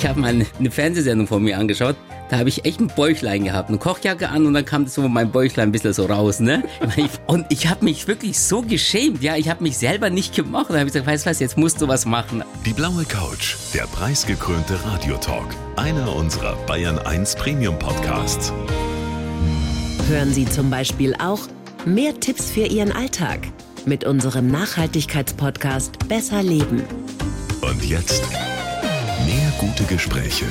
Ich habe mal eine Fernsehsendung von mir angeschaut. Da habe ich echt ein Bäuchlein gehabt, eine Kochjacke an und dann kam so mein Bäuchlein ein bisschen so raus, ne? Und ich habe mich wirklich so geschämt, ja, ich habe mich selber nicht gemocht. Da habe ich gesagt, weißt du was, jetzt musst du was machen. Die blaue Couch, der preisgekrönte Radiotalk, einer unserer Bayern 1 Premium Podcasts. Hören Sie zum Beispiel auch mehr Tipps für Ihren Alltag mit unserem Nachhaltigkeitspodcast Besser Leben. Und jetzt mehr gute Gespräche.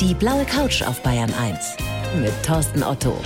Die blaue Couch auf Bayern 1 mit Thorsten Otto.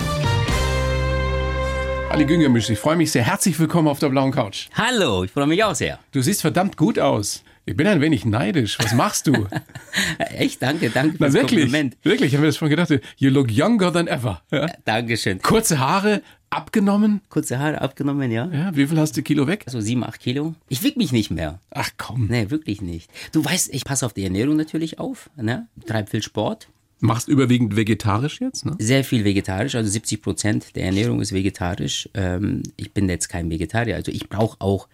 Ali Güngermisch, ich freue mich sehr. Herzlich willkommen auf der blauen Couch. Hallo, ich freue mich auch sehr. Du siehst verdammt gut aus. Ich bin ein wenig neidisch. Was machst du? Echt, danke, danke Na, fürs wirklich, Kompliment. wirklich, ich habe mir das schon gedacht. You look younger than ever. Ja? Dankeschön. Kurze Haare, abgenommen. Kurze Haare abgenommen, ja? Ja, wie viel hast du Kilo weg? So sieben, acht Kilo. Ich wieg mich nicht mehr. Ach komm. Nee, wirklich nicht. Du weißt, ich passe auf die Ernährung natürlich auf, ne? Treib viel Sport. Machst überwiegend vegetarisch jetzt, ne? Sehr viel vegetarisch, also 70 Prozent der Ernährung ist vegetarisch. Ähm, ich bin jetzt kein Vegetarier, also ich brauche auch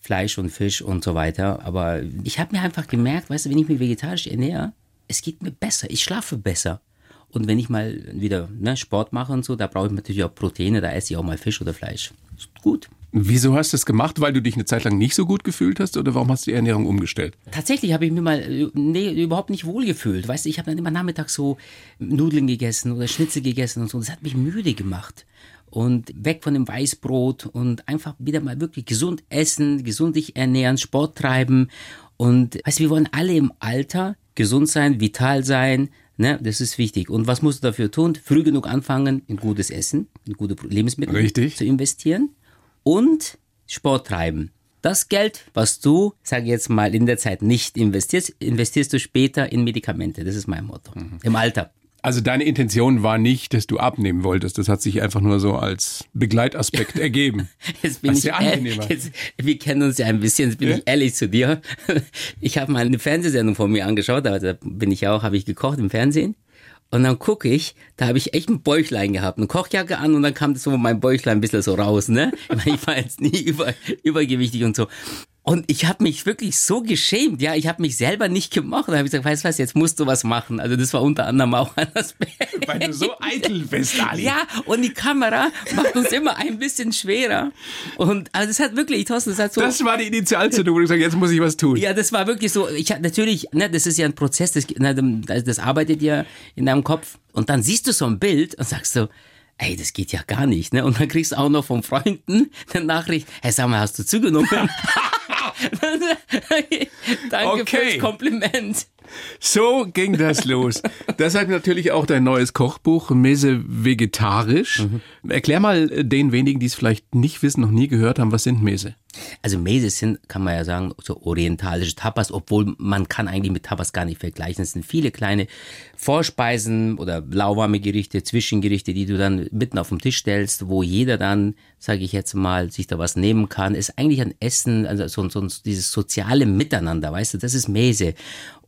Fleisch und Fisch und so weiter. Aber ich habe mir einfach gemerkt, weißt du, wenn ich mich vegetarisch ernähre, es geht mir besser, ich schlafe besser. Und wenn ich mal wieder ne, Sport mache und so, da brauche ich natürlich auch Proteine, da esse ich auch mal Fisch oder Fleisch. Ist gut. Wieso hast du das gemacht? Weil du dich eine Zeit lang nicht so gut gefühlt hast oder warum hast du die Ernährung umgestellt? Tatsächlich habe ich mir mal äh, nee, überhaupt nicht wohl gefühlt. Weißt du, ich habe dann immer nachmittags so Nudeln gegessen oder Schnitzel gegessen und so. Das hat mich müde gemacht. Und weg von dem Weißbrot und einfach wieder mal wirklich gesund essen, gesund dich ernähren, Sport treiben. Und weißt du, wir wollen alle im Alter gesund sein, vital sein. Ne, das ist wichtig. Und was musst du dafür tun? Früh genug anfangen, in gutes Essen, in gute Lebensmittel Richtig. zu investieren und Sport treiben. Das Geld, was du, sage ich jetzt mal, in der Zeit nicht investierst, investierst du später in Medikamente. Das ist mein Motto. Im Alter. Also deine Intention war nicht, dass du abnehmen wolltest. Das hat sich einfach nur so als Begleitaspekt ergeben. Jetzt bin Was ich sehr ehr- angenehmer. jetzt, wir kennen uns ja ein bisschen, jetzt bin Ja? ich ehrlich zu dir. Ich habe mal eine Fernsehsendung von mir angeschaut, da bin ich auch, habe ich gekocht im Fernsehen. Und dann gucke ich, da habe ich echt ein Bäuchlein gehabt, eine Kochjacke an und dann kam so mein Bäuchlein ein bisschen so raus, ne? Ich, ich war jetzt nie über, übergewichtig und so. Und ich habe mich wirklich so geschämt, ja, ich habe mich selber nicht gemocht. Da habe ich gesagt, weißt du was, jetzt musst du was machen. Also das war unter anderem auch ein Aspekt. Weil du so eitel bist, Ali. Ja, und die Kamera macht uns immer ein bisschen schwerer. Und also das hat wirklich, Thorsten, das hat so. Das war die Initialzündung, wo du gesagt jetzt muss ich was tun. ja, das war wirklich so. Ich natürlich, ne, das ist ja ein Prozess, das, ne, das arbeitet ja in deinem Kopf. Und dann siehst du so ein Bild und sagst so, ey, das geht ja gar nicht, ne? Und dann kriegst du auch noch von Freunden eine Nachricht, hey, sag mal, hast du zugenommen? Danke Okay. fürs Kompliment. So ging das los. Deshalb natürlich auch dein neues Kochbuch, Mese Vegetarisch. Erklär mal den wenigen, die es vielleicht nicht wissen, noch nie gehört haben, was sind Mese? Also Mese sind, kann man ja sagen, so orientalische Tapas, obwohl man kann eigentlich mit Tapas gar nicht vergleichen. Es sind viele kleine Vorspeisen oder lauwarme Gerichte, Zwischengerichte, die du dann mitten auf den Tisch stellst, wo jeder dann, sage ich jetzt mal, sich da was nehmen kann. Ist eigentlich ein Essen, also so, so dieses soziale Miteinander, weißt du, das ist Mese.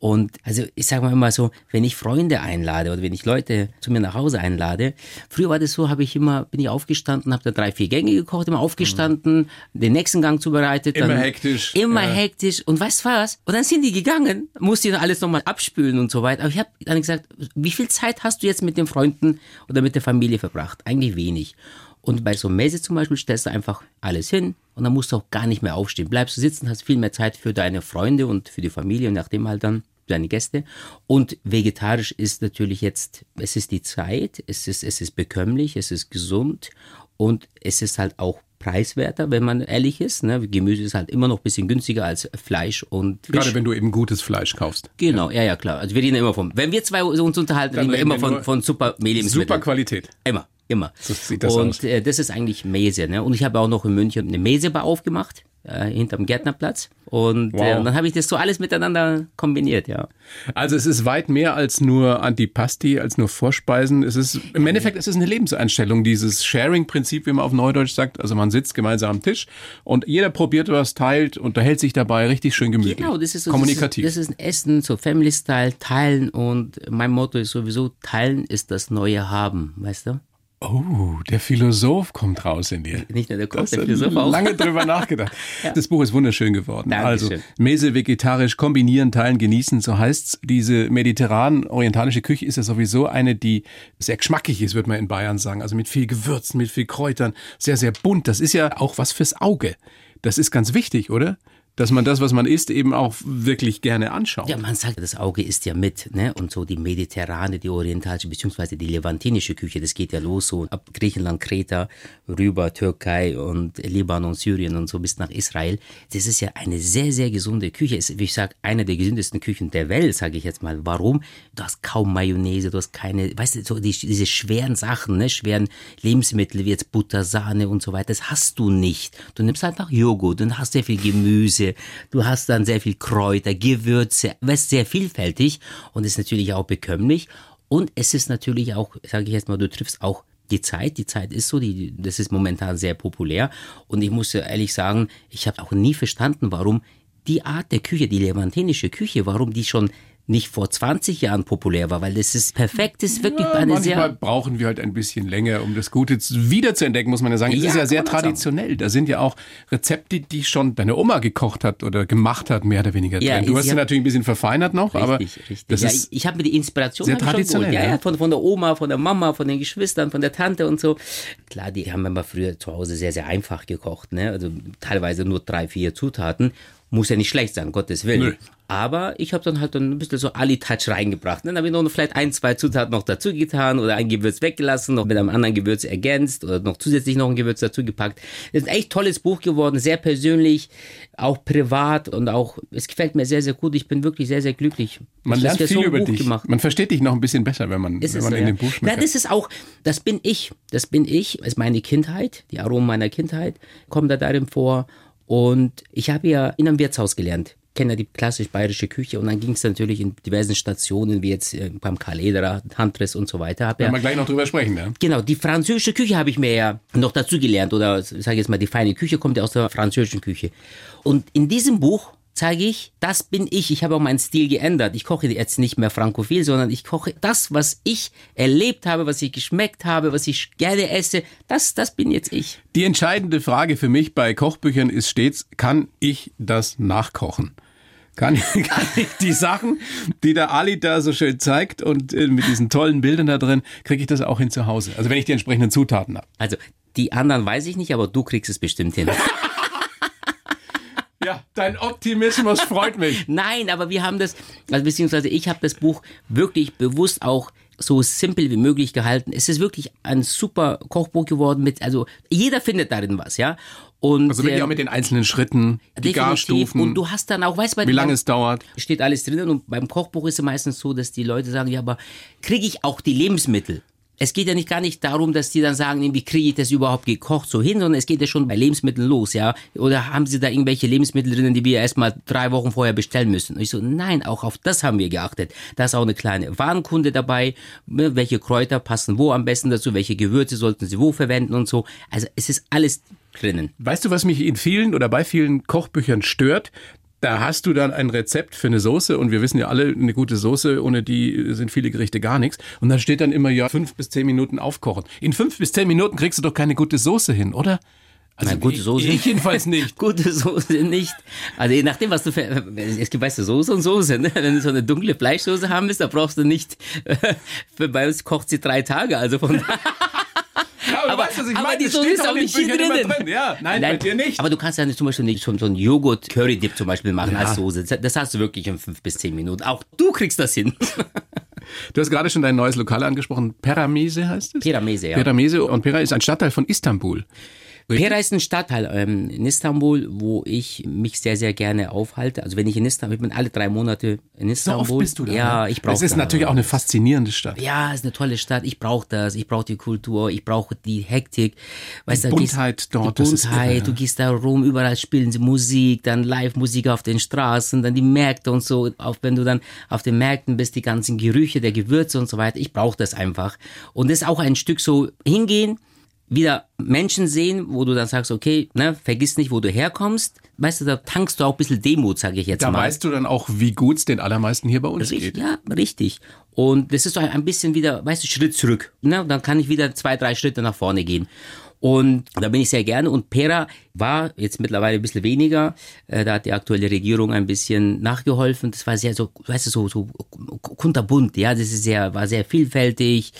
Und also ich sage mal immer so, wenn ich Freunde einlade oder wenn ich Leute zu mir nach Hause einlade, früher war das so, habe ich immer, bin ich aufgestanden, habe da drei, vier Gänge gekocht, immer aufgestanden, den nächsten Gang zubereitet. Immer hektisch, Immer ja. hektisch. Und weißt du was? Und dann sind die gegangen, musste ich dann alles nochmal abspülen und so weiter. Aber ich habe dann gesagt, wie viel Zeit hast du jetzt mit den Freunden oder mit der Familie verbracht? Eigentlich wenig. Und bei so Messe zum Beispiel stellst du einfach alles hin und dann musst du auch gar nicht mehr aufstehen. Bleibst du sitzen, hast viel mehr Zeit für deine Freunde und für die Familie und nachdem halt dann deine Gäste. Und vegetarisch ist natürlich jetzt, es ist die Zeit, es ist, es ist bekömmlich, es ist gesund und es ist halt auch preiswerter, wenn man ehrlich ist. Ne? Gemüse ist halt immer noch ein bisschen günstiger als Fleisch und Fisch. Gerade wenn du eben gutes Fleisch kaufst. Genau, ja, ja, klar. Also wir reden immer von, wenn wir zwei uns unterhalten, reden wir immer von, von super Lebensmitteln. Super Qualität. Immer, immer. So sieht das und aus. Äh, das ist eigentlich Mese. Ne? Und ich habe auch noch in München eine Mesebar aufgemacht, äh, hinterm Gärtnerplatz. Und, äh, Wow. und dann habe ich das so alles miteinander kombiniert, ja. Also es ist weit mehr als nur Antipasti, als nur Vorspeisen. Es ist im Endeffekt es ist eine Lebenseinstellung, dieses Sharing-Prinzip, wie man auf Neudeutsch sagt. Also man sitzt gemeinsam am Tisch und jeder probiert was, teilt, unterhält sich dabei, richtig schön gemütlich. Genau, das ist so, kommunikativ. Das ist, das ist ein Essen, so Family-Style, teilen. Und mein Motto ist sowieso, teilen ist das neue Haben, weißt du? Oh, der Philosoph kommt raus in dir. Nicht nur der Das der Philosoph auch. lange drüber nachgedacht. Das Buch ist wunderschön geworden. Dankeschön. Also Mese vegetarisch kombinieren, teilen, genießen, so heißt's. Diese mediterran-orientalische Küche ist ja sowieso eine, die sehr geschmackig ist, würde man in Bayern sagen. Also mit viel Gewürzen, mit viel Kräutern, sehr, sehr bunt. Das ist ja auch was fürs Auge. Das ist ganz wichtig, oder? Dass man das, was man isst, eben auch wirklich gerne anschaut. Ja, man sagt, das Auge isst ja mit, ne? Und so die mediterrane, die orientalische, beziehungsweise die levantinische Küche, das geht ja los so ab Griechenland, Kreta, rüber Türkei und Libanon, Syrien und so bis nach Israel. Das ist ja eine sehr, sehr gesunde Küche. Ist, wie ich sage, eine der gesündesten Küchen der Welt, sage ich jetzt mal. Warum? Du hast kaum Mayonnaise, du hast keine, weißt du, so die, diese schweren Sachen, ne? Schweren Lebensmittel wie jetzt Butter, Sahne und so weiter, das hast du nicht. Du nimmst einfach Joghurt und hast sehr viel Gemüse, du hast dann sehr viel Kräuter, Gewürze, weißt sehr vielfältig und ist natürlich auch bekömmlich. Und es ist natürlich auch, sage ich jetzt mal, du triffst auch die Zeit, die Zeit ist so, die, das ist momentan sehr populär. Und ich muss ehrlich sagen, ich habe auch nie verstanden, warum die Art der Küche, die levantinische Küche, warum die schon nicht vor 20 Jahren populär war, weil das ist perfekt, das ist wirklich Ja, eine manchmal sehr brauchen wir halt ein bisschen länger, um das Gute zu- wiederzuentdecken, muss man ja sagen. Es Ja, ist ja sehr man sagen. traditionell. Da sind ja auch Rezepte, die schon deine Oma gekocht hat oder gemacht hat, mehr oder weniger Ja, drin. Du hast sie natürlich ein bisschen verfeinert noch, aber Richtig, richtig. das ja, ist ich ich habe mir die Inspiration sehr traditionell, ja. ja, von, von der Oma, von der Mama, von den Geschwistern, von der Tante und so. Klar, die haben immer früher zu Hause sehr, sehr einfach gekocht. Ne? Also teilweise nur drei, vier Zutaten. Muss ja nicht schlecht sein, Gottes Willen. Nö. Aber ich habe dann halt dann ein bisschen so Ali-Touch reingebracht. Dann habe ich noch vielleicht ein, zwei Zutaten noch dazu getan oder ein Gewürz weggelassen, noch mit einem anderen Gewürz ergänzt oder noch zusätzlich noch ein Gewürz dazu gepackt. Das ist ein echt tolles Buch geworden, sehr persönlich, auch privat und auch, es gefällt mir sehr, sehr gut. Ich bin wirklich sehr, sehr glücklich. man dass lernt viel so über Buch dich. Gemacht. Man versteht dich noch ein bisschen besser, wenn man, Ist wenn es man so, in ja. dem Buch Na, schmeckt. das ist auch, das bin ich. Das bin ich. Das ist meine Kindheit. Die Aromen meiner Kindheit kommen da darin vor. Und ich habe ja in einem Wirtshaus gelernt. Kenne ja die klassisch bayerische Küche und dann ging es natürlich in diversen Stationen, wie jetzt äh, beim Karl Ederer, Huntress und so weiter. Hab ja, Werden wir gleich noch drüber sprechen, ja? Genau, die französische Küche habe ich mir ja noch dazu gelernt oder sage ich jetzt mal, die feine Küche kommt ja aus der französischen Küche. Und in diesem Buch zeige ich, das bin ich. Ich habe auch meinen Stil geändert. Ich koche jetzt nicht mehr frankophil, sondern ich koche das, was ich erlebt habe, was ich geschmeckt habe, was ich gerne esse. Das, das bin jetzt ich. Die entscheidende Frage für mich bei Kochbüchern ist stets, kann ich das nachkochen? Kann, kann ich die Sachen, die der Ali da so schön zeigt und äh, mit diesen tollen Bildern da drin, kriege ich das auch hin zu Hause? Also wenn ich die entsprechenden Zutaten habe. Also die anderen weiß ich nicht, aber du kriegst es bestimmt hin. Ja, dein Optimismus freut mich. Nein, aber wir haben das, also beziehungsweise ich habe das Buch wirklich bewusst auch so simpel wie möglich gehalten. Es ist wirklich ein super Kochbuch geworden mit, also jeder findet darin was, ja. Und Also wirklich ähm, auch mit den einzelnen Schritten, die. Garstufen, Und du hast dann auch, weißt du, wie lange es dauert. steht alles drinnen und beim Kochbuch ist es meistens so, dass die Leute sagen, ja, aber kriege ich auch die Lebensmittel? Es geht ja nicht gar nicht darum, dass die dann sagen, wie kriege ich das überhaupt gekocht so hin, sondern es geht ja schon bei Lebensmitteln los, ja. Oder haben sie da irgendwelche Lebensmittel drinnen, die wir erst mal drei Wochen vorher bestellen müssen? Und ich so, nein, auch auf das haben wir geachtet. Da ist auch eine kleine Warenkunde dabei, ne, welche Kräuter passen wo am besten dazu, welche Gewürze sollten sie wo verwenden und so. Also es ist alles drinnen. Weißt du, was mich in vielen oder bei vielen Kochbüchern stört? Da hast du dann ein Rezept für eine Soße und wir wissen ja alle, eine gute Soße, ohne die sind viele Gerichte gar nichts. Und dann steht dann immer, ja, fünf bis zehn Minuten aufkochen. In fünf bis zehn Minuten kriegst du doch keine gute Soße hin, oder? Also Na, gute ich- Soße. Ich jedenfalls nicht. Gute Soße nicht. Also je nachdem, was du für, es gibt, weißt du, Soße und Soße, ne? Wenn du so eine dunkle Fleischsoße haben willst, da brauchst du nicht, für bei uns kocht sie drei Tage, also von aber, weißt du, was ich aber meine? die Soße ist auch nicht hier drinnen. drin. Ja, nein, bei dir nicht. Aber du kannst ja nicht zum Beispiel nicht so, so einen Joghurt-Curry-Dip zum Beispiel machen als Soße. Das- Das hast du wirklich in fünf bis zehn Minuten. Auch du kriegst das hin. Du hast gerade schon dein neues Lokal angesprochen. Peramese heißt es? Peramese, ja. Peramese und Pera ist ein Stadtteil von Istanbul. Pera ist ein Stadtteil ähm, in Istanbul, wo ich mich sehr, sehr gerne aufhalte. Also wenn ich in Istanbul, ich bin alle drei Monate in So Istanbul. oft bist du da. Ja, ne? ich brauche Es ist natürlich auch eine faszinierende Stadt. Ja, ist eine tolle Stadt. Ich brauche das. Ich brauche die Kultur. Ich brauche die Hektik. Weißt, Die du, gehst- Buntheit dort, Die das ist Buntheit. irre. Du gehst da rum, überall spielen sie Musik, dann Live-Musik auf den Straßen, dann die Märkte und so. Auch wenn du dann auf den Märkten bist, die ganzen Gerüche der Gewürze und so weiter. Ich brauche das einfach. Und das ist auch ein Stück so hingehen, wieder Menschen sehen, wo du dann sagst, okay, ne, vergiss nicht, wo du herkommst. Weißt du, da tankst du auch ein bisschen Demut, sage ich jetzt Da mal. weißt du dann auch, wie gut es den allermeisten hier bei uns Richtig, geht. ja, richtig. Und das ist so ein bisschen wieder, weißt du, Schritt zurück. Ne? Dann kann ich wieder zwei, drei Schritte nach vorne gehen. Und da bin ich sehr gerne. Und Pera war jetzt mittlerweile ein bisschen weniger. Äh, da hat die aktuelle Regierung ein bisschen nachgeholfen. Das war sehr so, weißt du, so, so kunterbunt. Ja, das ist sehr, war sehr vielfältig.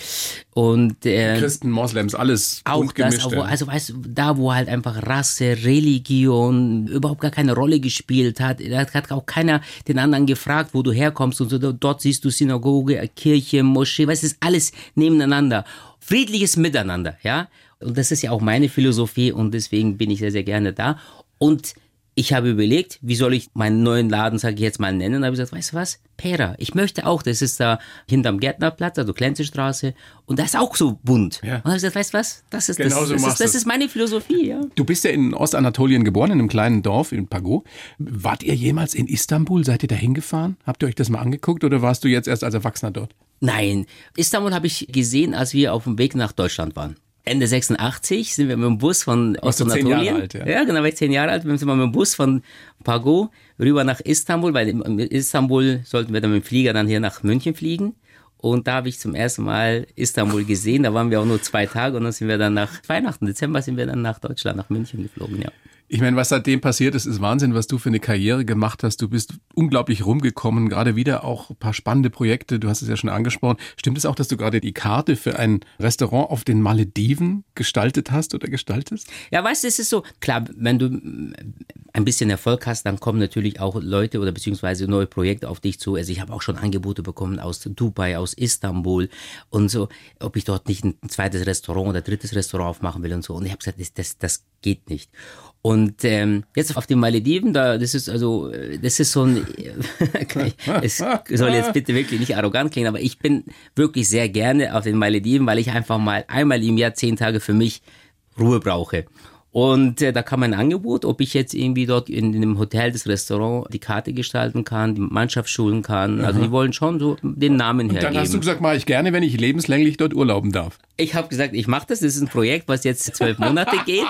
Und äh, Christen, Moslems, alles auch das, wo, also weißt du, da wo halt einfach Rasse, Religion überhaupt gar keine Rolle gespielt hat, da hat auch keiner den anderen gefragt, wo du herkommst und so. Dort siehst du Synagoge, Kirche, Moschee, weißt du, ist alles nebeneinander. Friedliches Miteinander, ja. Und das ist ja auch meine Philosophie und deswegen bin ich sehr, sehr gerne da. Und ich habe überlegt, wie soll ich meinen neuen Laden, sage ich jetzt mal, nennen. Da habe ich gesagt, weißt du was? Pera. Ich möchte auch, das ist da hinterm Gärtnerplatz, also Klenzestraße. Und das ist auch so bunt. Ja. Und da habe ich gesagt, weißt du was? Das ist, Genau das, so das, ist, das ist meine Philosophie, ja. Du bist ja in Ostanatolien geboren, in einem kleinen Dorf in Pago. Wart ihr jemals in Istanbul? Seid ihr da hingefahren? Habt ihr euch das mal angeguckt oder warst du jetzt erst als Erwachsener dort? Nein, Istanbul habe ich gesehen, als wir auf dem Weg nach Deutschland waren. Ende 86 sind wir mit dem Bus von Ostanatolien. Alt, ja? ja, genau, war ich zehn Jahre alt. Wir sind mal mit dem Bus von Pago rüber nach Istanbul, weil in Istanbul sollten wir dann mit dem Flieger dann hier nach München fliegen. Und da habe ich zum ersten Mal Istanbul gesehen. Da waren wir auch nur zwei Tage und dann sind wir dann nach Weihnachten, Dezember sind wir dann nach Deutschland, nach München geflogen, ja. Ich meine, was seitdem passiert ist, ist Wahnsinn, was du für eine Karriere gemacht hast. Du bist unglaublich rumgekommen, gerade wieder auch ein paar spannende Projekte. Du hast es ja schon angesprochen. Stimmt es auch, dass du gerade die Karte für ein Restaurant auf den Malediven gestaltet hast oder gestaltest? Ja, weißt du, es ist so, klar, wenn du ein bisschen Erfolg hast, dann kommen natürlich auch Leute oder beziehungsweise neue Projekte auf dich zu. Also ich habe auch schon Angebote bekommen aus Dubai, aus Istanbul und so, ob ich dort nicht ein zweites Restaurant oder drittes Restaurant aufmachen will und so. Und ich habe gesagt, das, das, das geht nicht. Und ähm, jetzt auf den Malediven, da das ist also, äh, das ist so ein, es soll jetzt bitte wirklich nicht arrogant klingen, aber ich bin wirklich sehr gerne auf den Malediven, weil ich einfach mal einmal im Jahr zehn Tage für mich Ruhe brauche. Und äh, da kam ein Angebot, ob ich jetzt irgendwie dort in, in dem Hotel, das Restaurant, die Karte gestalten kann, die Mannschaft schulen kann. Also die wollen schon so den Namen Dann hergeben. hast du gesagt, mache ich gerne, wenn ich lebenslänglich dort urlauben darf. Ich habe gesagt, ich mache das. Das ist ein Projekt, was jetzt zwölf Monate geht.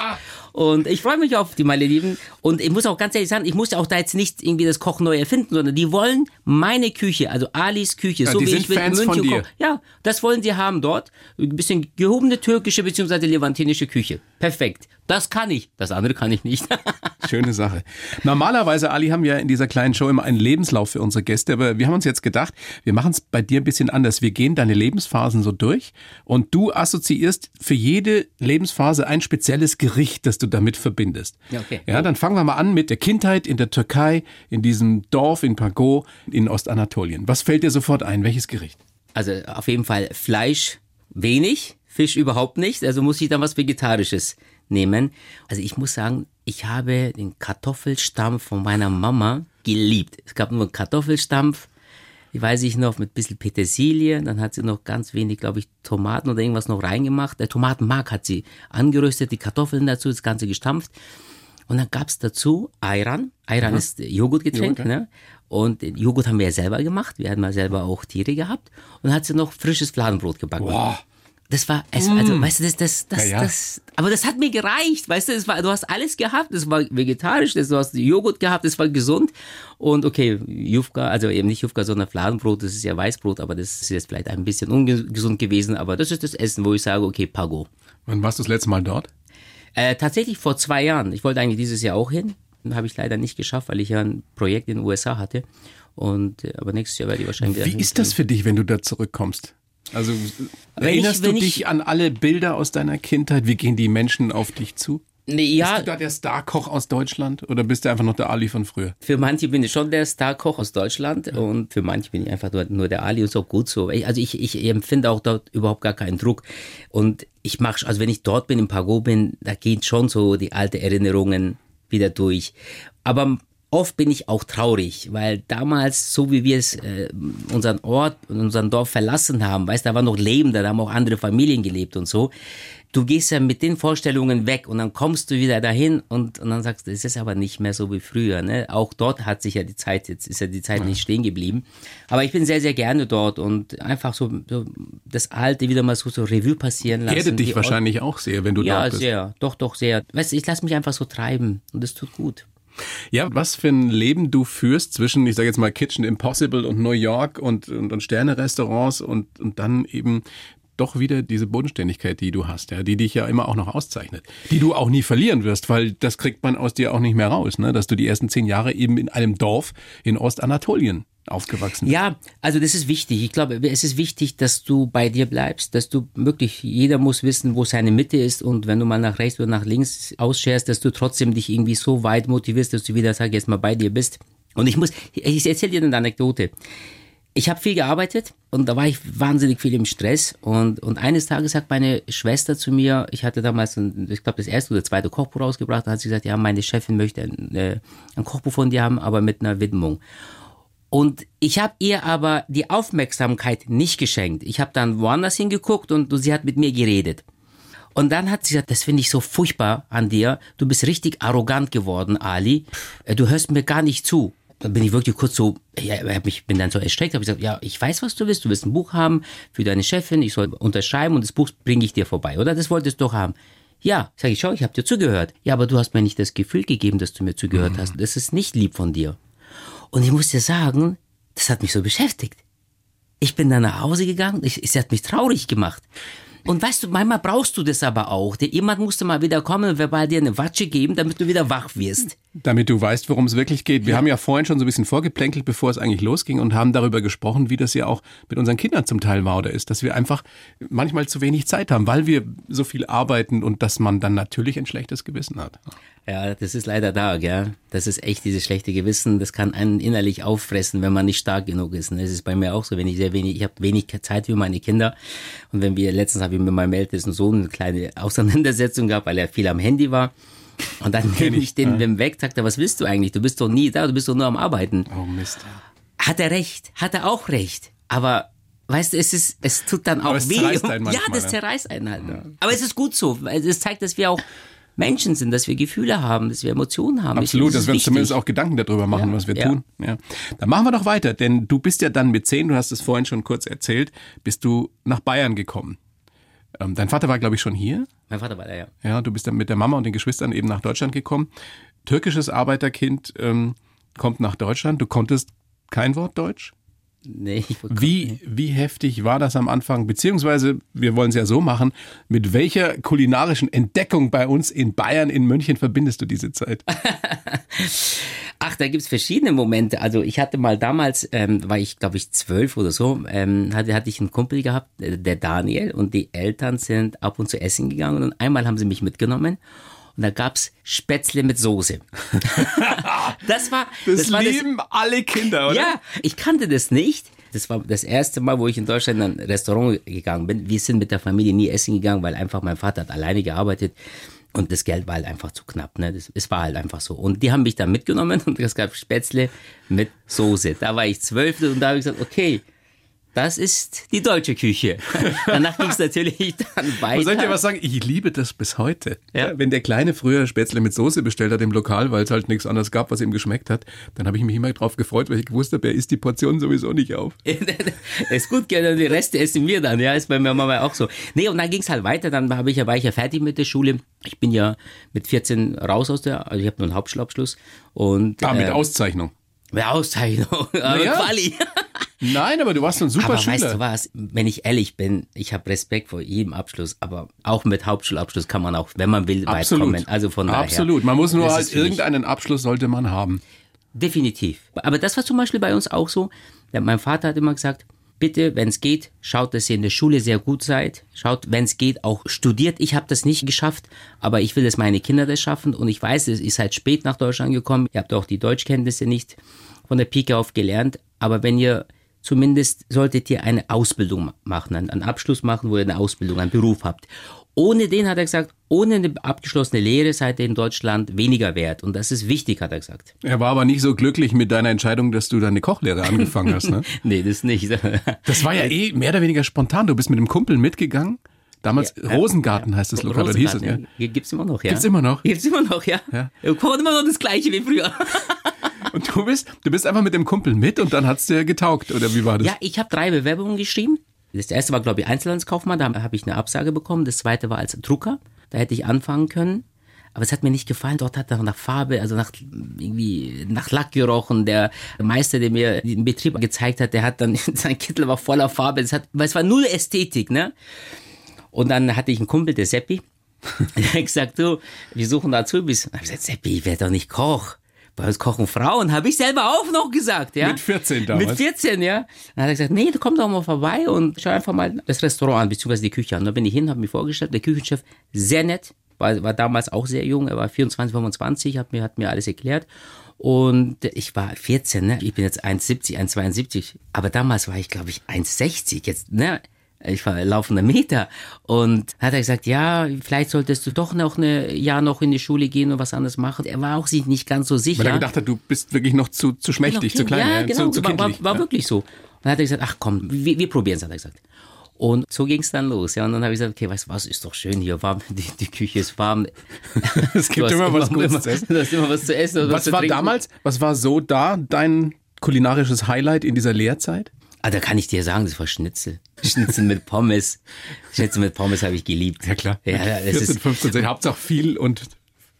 Und ich freue mich auf die Malediven. Und ich muss auch ganz ehrlich sagen, ich muss auch da jetzt nicht irgendwie das Kochen neu erfinden, sondern die wollen meine Küche, also Alis Küche, Ja, so wie ich mit Fans von München koche. Ja, das wollen sie haben dort. Ein bisschen gehobene türkische bzw. levantinische Küche. Perfekt. Das kann ich. Das andere kann ich nicht. Schöne Sache. Normalerweise, Ali, haben wir in dieser kleinen Show immer einen Lebenslauf für unsere Gäste, aber wir haben uns jetzt gedacht, wir machen es bei dir ein bisschen anders. Wir gehen deine Lebensphasen so durch und du assoziierst für jede Lebensphase ein spezielles Gericht, das du damit verbindest. Ja, okay. Ja, dann fangen wir mal an mit der Kindheit in der Türkei, in diesem Dorf in Pago in Ostanatolien. Was fällt dir sofort ein? Welches Gericht? Also auf jeden Fall Fleisch wenig, Fisch überhaupt nicht. Also muss ich dann was Vegetarisches nehmen. Also ich muss sagen, ich habe den Kartoffelstampf von meiner Mama geliebt. Es gab nur einen Kartoffelstampf, die weiß ich noch, mit ein bisschen Petersilie. Dann hat sie noch ganz wenig, glaube ich, Tomaten oder irgendwas noch reingemacht. Der Tomatenmark hat sie angeröstet, die Kartoffeln dazu, das Ganze gestampft. Und dann gab's dazu Ayran. Ayran ist Joghurtgetränk, Joghurt, ja. ne? Und den Joghurt haben wir ja selber gemacht. Wir hatten mal selber auch Tiere gehabt. Und dann hat sie noch frisches Fladenbrot gebacken. Boah. Das war, es, also, weißt du, das, das, das, Ja, das, aber das hat mir gereicht, weißt du, es war, du hast alles gehabt, es war vegetarisch, das, du hast Joghurt gehabt, es war gesund und okay, Jufka, also eben nicht Jufka, sondern Fladenbrot, das ist ja Weißbrot, aber das ist jetzt vielleicht ein bisschen ungesund gewesen, aber das ist das Essen, wo ich sage, okay, Pago. Wann warst du das letzte Mal dort? Äh, tatsächlich vor zwei Jahren, ich wollte eigentlich dieses Jahr auch hin, habe ich leider nicht geschafft, weil ich ja ein Projekt in den USA hatte und, äh, aber nächstes Jahr werde ich wahrscheinlich Wie ist das für dich, wenn du da zurückkommst? Also erinnerst wenn du ich- dich an alle Bilder aus deiner Kindheit? Wie gehen die Menschen auf dich zu? Nee, ja, Bist du da der Starkoch aus Deutschland oder bist du einfach noch der Ali von früher? Für manche bin ich schon der Starkoch aus Deutschland und für manche bin ich einfach nur, nur der Ali und so gut so. Ich, also ich, ich empfinde auch dort überhaupt gar keinen Druck. Und ich mache, also wenn ich dort bin, im Pago bin, da gehen schon so die alten Erinnerungen wieder durch. Aber oft bin ich auch traurig, weil damals, so wie wir es, äh, unseren Ort und unseren Dorf verlassen haben, weißt, da war noch Leben, da haben auch andere Familien gelebt und so. Du gehst ja mit den Vorstellungen weg und dann kommst du wieder dahin und, und dann sagst du, es ist aber nicht mehr so wie früher. Ne? Auch dort hat sich ja die Zeit, jetzt ist ja die Zeit nicht stehen geblieben. Aber ich bin sehr, sehr gerne dort und einfach so, so das Alte wieder mal so, so Revue passieren lassen. Erdet dich wahrscheinlich auch sehr, wenn du ja, dort bist. sehr. Doch, doch, sehr. Weißt du, ich lasse mich einfach so treiben und das tut gut. Ja, was für ein Leben du führst zwischen, ich sage jetzt mal, Kitchen Impossible und New York und, und, und Sterne-Restaurants und, und dann eben doch wieder diese Bodenständigkeit, die du hast, ja, die dich ja immer auch noch auszeichnet, die du auch nie verlieren wirst, weil das kriegt man aus dir auch nicht mehr raus, ne? dass du die ersten zehn Jahre eben in einem Dorf in Ostanatolien aufgewachsen bist. Ja, also das ist wichtig. Ich glaube, es ist wichtig, dass du bei dir bleibst, dass du wirklich, jeder muss wissen, wo seine Mitte ist und wenn du mal nach rechts oder nach links ausscherst, dass du trotzdem dich irgendwie so weit motivierst, dass du wieder, sag jetzt mal, bei dir bist. Und ich muss, ich erzähle dir eine Anekdote ich habe viel gearbeitet und da war ich wahnsinnig viel im Stress. Und, und eines Tages sagt meine Schwester zu mir, ich hatte damals, ein, ich glaube, das erste oder zweite Kochbuch rausgebracht, da hat sie gesagt, ja, meine Chefin möchte ein, äh, ein Kochbuch von dir haben, aber mit einer Widmung. Und ich habe ihr aber die Aufmerksamkeit nicht geschenkt. Ich habe dann woanders hingeguckt und sie hat mit mir geredet. Und dann hat sie gesagt, das finde ich so furchtbar an dir. Du bist richtig arrogant geworden, Ali. Äh, du hörst mir gar nicht zu dann bin ich wirklich kurz so, ja, ich bin dann so erschreckt, habe gesagt, ja, ich weiß, was du willst, du willst ein Buch haben für deine Chefin, ich soll unterschreiben und das Buch bringe ich dir vorbei, oder? Das wolltest du doch haben. Ja, sage ich, schau, ich habe dir zugehört. Ja, aber du hast mir nicht das Gefühl gegeben, dass du mir zugehört mhm. hast. Das ist nicht lieb von dir. Und ich muss dir sagen, das hat mich so beschäftigt. Ich bin dann nach Hause gegangen, ich, es hat mich traurig gemacht. Und weißt du, manchmal brauchst du das aber auch. Jemand musste mal wieder kommen und verbal dir eine Watsche geben, damit du wieder wach wirst. Damit du weißt, worum es wirklich geht. Wir ja. haben ja vorhin schon so ein bisschen vorgeplänkelt, bevor es eigentlich losging und haben darüber gesprochen, wie das ja auch mit unseren Kindern zum Teil war oder ist, dass wir einfach manchmal zu wenig Zeit haben, weil wir so viel arbeiten und dass man dann natürlich ein schlechtes Gewissen hat. Ja, das ist leider da, gell? Das ist echt dieses schlechte Gewissen, das kann einen innerlich auffressen, wenn man nicht stark genug ist. Das ist bei mir auch so, wenn ich sehr wenig, ich habe wenig Zeit für meine Kinder und wenn wir letztens habe ich mit meinem ältesten Sohn eine kleine Auseinandersetzung gehabt, weil er viel am Handy war. Und dann nehme ich den ja. weg, sagt er, was willst du eigentlich? Du bist doch nie da, du bist doch nur am Arbeiten. Oh Mist. Hat er recht, hat er auch recht. Aber weißt du, es ist, es tut dann auch Aber es weh. Manchmal, ja, das zerreißt einen halt. Ja. Aber es ist gut so. Es zeigt, dass wir auch Menschen sind, dass wir Gefühle haben, dass wir Emotionen haben. Absolut, dass wir uns zumindest auch Gedanken darüber machen, ja, was wir ja. tun. Ja. Dann machen wir doch weiter, denn du bist ja dann mit zehn, du hast es vorhin schon kurz erzählt, bist du nach Bayern gekommen. Ähm, dein Vater war, glaube ich, schon hier. Mein Vater war da, ja. Ja, du bist dann mit der Mama und den Geschwistern eben nach Deutschland gekommen. Türkisches Arbeiterkind ähm, kommt nach Deutschland. Du konntest kein Wort Deutsch? Nee, wie, wie heftig war das am Anfang? Beziehungsweise, wir wollen es ja so machen, mit welcher kulinarischen Entdeckung bei uns in Bayern, in München verbindest du diese Zeit? Ach, da gibt's verschiedene Momente. Also ich hatte mal damals, ähm, war ich glaube ich zwölf oder so, ähm, hatte, hatte ich einen Kumpel gehabt, der Daniel, und die Eltern sind ab und zu essen gegangen und einmal haben sie mich mitgenommen und da gab's Spätzle mit Soße. das war das, das war lieben das, alle Kinder, oder? Ja, ich kannte das nicht. Das war das erste Mal, wo ich in Deutschland in ein Restaurant gegangen bin. Wir sind mit der Familie nie essen gegangen, weil einfach mein Vater hat alleine gearbeitet und das Geld war halt einfach zu knapp. Ne? Das, es war halt einfach so. Und die haben mich dann mitgenommen und es gab Spätzle mit Soße. Da war ich zwölf und da habe ich gesagt, okay, das ist die deutsche Küche. Danach ging es natürlich dann weiter. Soll ich dir was sagen? Ich liebe das bis heute. Ja. Wenn der Kleine früher Spätzle mit Soße bestellt hat im Lokal, weil es halt nichts anderes gab, was ihm geschmeckt hat, dann habe ich mich immer drauf gefreut, weil ich gewusst habe, er isst die Portion sowieso nicht auf. ist gut, gerne die Reste essen wir dann. Ja, ist bei mir Mama auch so. Nee, und dann ging es halt weiter. Dann war ich, ja, war ich ja fertig mit der Schule. Ich bin ja mit 14 raus aus der, also ich habe nur einen Hauptschulabschluss. Und, ah, mit äh, Auszeichnung. Mit Auszeichnung. Naja. Quali. Nein, aber du warst ein super aber Schüler. weißt du was, wenn ich ehrlich bin, ich habe Respekt vor jedem Abschluss, aber auch mit Hauptschulabschluss kann man auch, wenn man will, Absolut. weit kommen. Also von daher. Absolut, man muss nur halt irgendeinen Abschluss sollte man haben. Definitiv. Aber das war zum Beispiel bei uns auch so. Mein Vater hat immer gesagt, bitte, wenn es geht, schaut, dass ihr in der Schule sehr gut seid. Schaut, wenn es geht, auch studiert. Ich habe das nicht geschafft, aber ich will, dass meine Kinder das schaffen. Und ich weiß, ihr seid spät nach Deutschland gekommen. Ihr habt auch die Deutschkenntnisse nicht von der Pike auf gelernt. Aber wenn ihr zumindest solltet ihr eine Ausbildung machen, einen Abschluss machen, wo ihr eine Ausbildung, einen Beruf habt. Ohne den, hat er gesagt, ohne eine abgeschlossene Lehre seid ihr in Deutschland weniger wert. Und das ist wichtig, hat er gesagt. Er war aber nicht so glücklich mit deiner Entscheidung, dass du deine Kochlehre angefangen hast, ne? nee, das nicht. das war ja eh mehr oder weniger spontan. Du bist mit einem Kumpel mitgegangen. Damals ja, Rosengarten ja, heißt das Lokal, oder hieß es, ja? Gibt's immer noch, ja. Gibt's immer noch? Gibt's immer noch, ja. ja. Kommt immer noch das Gleiche wie früher. Und du bist, du bist einfach mit dem Kumpel mit und dann hat's dir getaugt, oder wie war das? Ja, ich habe drei Bewerbungen geschrieben. Das erste war, glaube ich, Einzelhandelskaufmann, da habe ich eine Absage bekommen. Das zweite war als Drucker, da hätte ich anfangen können. Aber es hat mir nicht gefallen. Dort hat er nach Farbe, also nach irgendwie nach Lack gerochen. Der Meister, der mir den Betrieb gezeigt hat, der hat dann sein Kittel war voller Farbe. Es hat, es war null Ästhetik, ne? Und dann hatte ich einen Kumpel, der Seppi. Der hat gesagt, du, wir suchen da Azubis. Ich habe gesagt, Seppi, ich werde doch nicht Koch. Bei uns kochen Frauen, habe ich selber auch noch gesagt, ja. Mit 14 damals. Mit 14, ja. Dann hat er gesagt, nee, du komm doch mal vorbei und schau einfach mal das Restaurant an, beziehungsweise die Küche an. Da bin ich hin, habe mir vorgestellt, der Küchenchef, sehr nett, war, war damals auch sehr jung, er war 24, 25, hat mir, hat mir alles erklärt. Und ich war 14, ne? Ich bin jetzt 1,70, 1,72. Aber damals war ich, glaube ich, 1,60. Jetzt, ne? Ich war laufender Meter. Und hat er gesagt, ja, vielleicht solltest du doch noch ein Jahr noch in die Schule gehen und was anderes machen. Er war auch sich nicht ganz so sicher. Weil er gedacht hat, du bist wirklich noch zu, zu schmächtig, zu klein, ja, ja, genau, zu, zu war, war, war ja. wirklich so. Und dann hat er gesagt, ach komm, wir, wir probieren es, hat er gesagt. Und so ging es dann los. Ja, und dann habe ich gesagt, okay, weißt du was, ist doch schön hier, warm, die, die Küche ist warm. Es gibt immer was Gutes immer, zu essen. Du hast immer was zu essen. und Was zu war trinken. damals, was war so da dein kulinarisches Highlight in dieser Lehrzeit? Ah, da kann ich dir sagen, das war Schnitzel. Schnitzel mit Pommes. Schnitzel mit Pommes habe ich geliebt. Ja klar. Ja, das 14, ist, 15, 16, Hauptsache viel und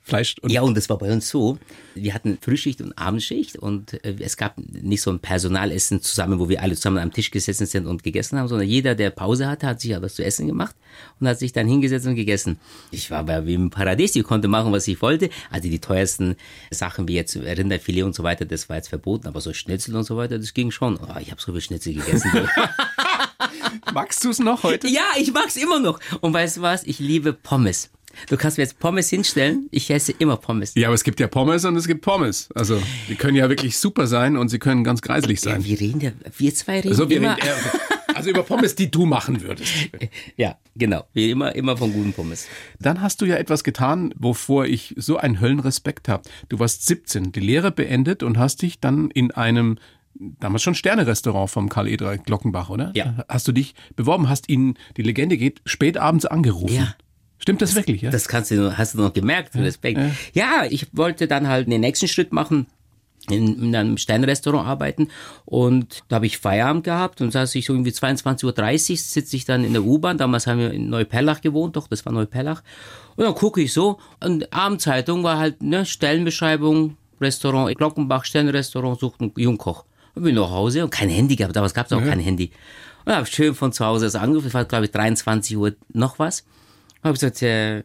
Fleisch und Ja, und das war bei uns so. Wir hatten Frühschicht und Abendschicht und äh, es gab nicht so ein Personalessen zusammen, wo wir alle zusammen am Tisch gesessen sind und gegessen haben, sondern jeder, der Pause hatte, hat sich ja was zu essen gemacht und hat sich dann hingesetzt und gegessen. Ich war bei wie im Paradies, ich konnte machen, was ich wollte. Also die teuersten Sachen wie jetzt Rinderfilet und so weiter, das war jetzt verboten, aber so Schnitzel und so weiter, das ging schon. Oh, ich habe so viel Schnitzel gegessen. magst du es noch heute? ja, ich mag's immer noch. Und weißt du was? Ich liebe Pommes. Du kannst mir jetzt Pommes hinstellen, ich esse immer Pommes. Ja, aber es gibt ja Pommes und es gibt Pommes. Also, die können ja wirklich super sein und sie können ganz greiselig sein. Ja, wir reden ja, wir zwei reden Also, wir immer. reden, also über Pommes, die du machen würdest. Ja, genau. Wie immer, immer von guten Pommes. Dann hast du ja etwas getan, wovor ich so einen Höllenrespekt habe. Du warst 17, die Lehre beendet und hast dich dann in einem damals schon Sterne-Restaurant vom Karl Edra Glockenbach, oder? Ja. Hast du dich beworben, hast ihn, die Legende geht, spät abends angerufen. Ja. Stimmt das wirklich, ja? Das kannst du, hast du noch gemerkt, Respekt. Ja, ich wollte dann halt den nächsten Schritt machen. In, in einem Sternrestaurant arbeiten und da habe ich Feierabend gehabt und saß ich so irgendwie 22.30 Uhr, sitze ich dann in der U-Bahn, damals haben wir in Neuperlach gewohnt, doch, das war Neuperlach und dann gucke ich so und Abendzeitung war halt ne, Stellenbeschreibung, Restaurant, Glockenbach, Sternrestaurant, sucht einen Jungkoch. Und bin nach Hause und kein Handy gehabt, damals gab es auch kein Handy. Und habe schön von zu Hause aus angerufen, es war glaube ich 23 Uhr noch was. Habe gesagt, äh,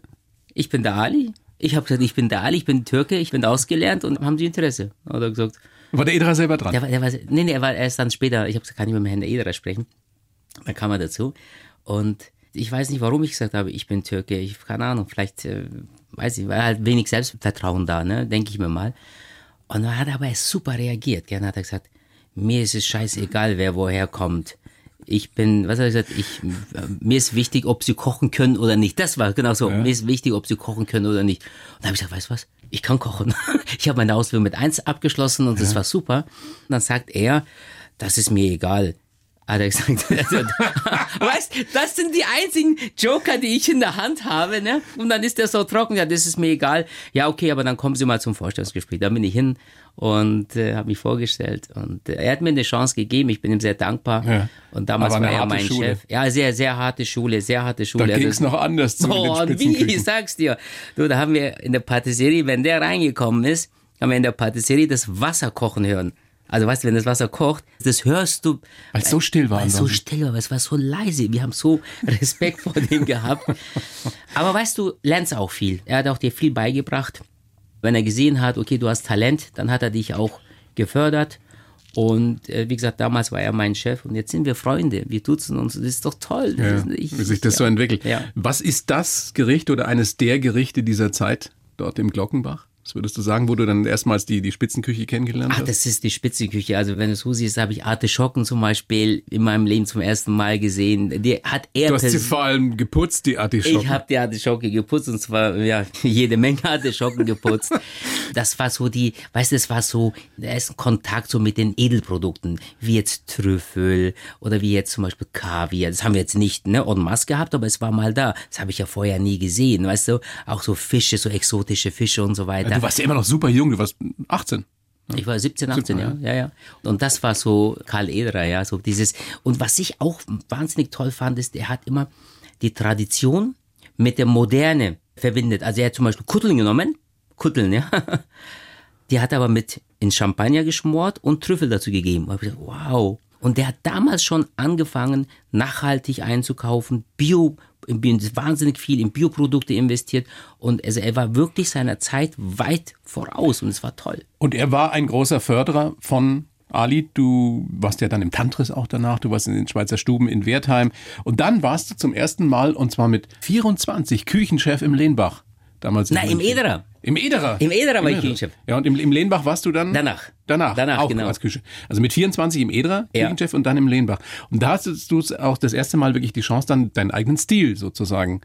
ich bin der Ali. Ich habe gesagt, ich bin der Ali, ich bin Türke, ich bin ausgelernt und haben Sie Interesse? Hat er gesagt, War der Edra selber dran? der war, der war, nee, nee, er war erst dann später, ich habe gesagt, kann ich mit dem Herrn Ederer sprechen? Dann kam er dazu und ich weiß nicht, warum ich gesagt habe, ich bin Türke, ich keine Ahnung, vielleicht, äh, weiß ich, war halt wenig Selbstvertrauen da, ne, denke ich mir mal. Und dann hat er aber super reagiert, dann hat er gesagt, mir ist es scheißegal, wer woher kommt. Ich bin, was hat er gesagt, ich, mir ist wichtig, ob sie kochen können oder nicht. Das war genau so. Mir ist wichtig, ob sie kochen können oder nicht. Und dann habe ich gesagt, weißt du was? Ich kann kochen. Ich habe meine Ausbildung mit eins abgeschlossen und das war super. Und dann sagt er, das ist mir egal. Hat er gesagt, weißt, das sind die einzigen Joker, die ich in der Hand habe, ne? Und dann ist der so trocken, ja, das ist mir egal. Ja, okay, aber dann kommen Sie mal zum Vorstellungsgespräch. Da bin ich hin und äh, habe mich vorgestellt und äh, er hat mir eine Chance gegeben. Ich bin ihm sehr dankbar. Ja. Und damals war er mein Schule. Chef. Ja, sehr, sehr harte Schule, sehr harte Schule. Da Also- ging es noch anders zu Oh, den und wie, ich sag's dir. Du, da haben wir in der Patisserie, wenn der reingekommen ist, haben wir in der Patisserie das Wasser kochen hören. Also weißt du, wenn das Wasser kocht, das hörst du. Weil es so still war Weil es so still war, es war so leise. Wir haben so Respekt vor dem gehabt. Aber weißt du, lernst auch viel. Er hat auch dir viel beigebracht. Wenn er gesehen hat, okay, du hast Talent, dann hat er dich auch gefördert. Und äh, wie gesagt, damals war er mein Chef und jetzt sind wir Freunde. Wir duzen uns. Das ist doch toll. Ja, ich, wie sich das so ja. entwickelt. Ja. Was ist das Gericht oder eines der Gerichte dieser Zeit dort im Glockenbach? Was würdest du sagen, wo du dann erstmals die, die Spitzenküche kennengelernt Ach, hast? das ist die Spitzenküche. Also wenn du so siehst, habe ich Artischocken zum Beispiel in meinem Leben zum ersten Mal gesehen. Die hat er Du hast sie vor allem geputzt, die Artischocken. Ich habe die Artischocke geputzt und zwar ja jede Menge Artischocken geputzt. Das war so die, weißt du, das war so der erste Kontakt so mit den Edelprodukten, wie jetzt Trüffel oder wie jetzt zum Beispiel Kaviar. Das haben wir jetzt nicht ne en masse gehabt, aber es war mal da. Das habe ich ja vorher nie gesehen, weißt du? Auch so Fische, so exotische Fische und so weiter. Du warst ja immer noch super jung, du warst 18. Ich war 17, 18, 17, ja. ja, ja. Und das war so Karl Ederer, ja, so dieses. Und was ich auch wahnsinnig toll fand, ist, er hat immer die Tradition mit der Moderne verwendet. Also er hat zum Beispiel Kutteln genommen, Kutteln, ja. Die hat er aber mit in Champagner geschmort und Trüffel dazu gegeben. Und ich gesagt, wow. Und der hat damals schon angefangen, nachhaltig einzukaufen, Bio, wahnsinnig viel in Bioprodukte investiert und also er war wirklich seiner Zeit weit voraus und es war toll. Und er war ein großer Förderer von Ali, du warst ja dann im Tantris auch danach, du warst in den Schweizer Stuben in Wertheim und dann warst du zum ersten Mal und zwar mit 24 Küchenchef im Lehnbach. Damals Nein, im Ederer. Im Ederer? Im Ederer war ich Küchenchef. Ja, und im, im Lehnbach warst du dann? Danach. Danach, Danach, auch genau. als Küche. Also mit 24 im Ederer, Ja. Küchenchef und dann im Lehnbach. Und da hattest du auch das erste Mal wirklich die Chance, dann deinen eigenen Stil sozusagen,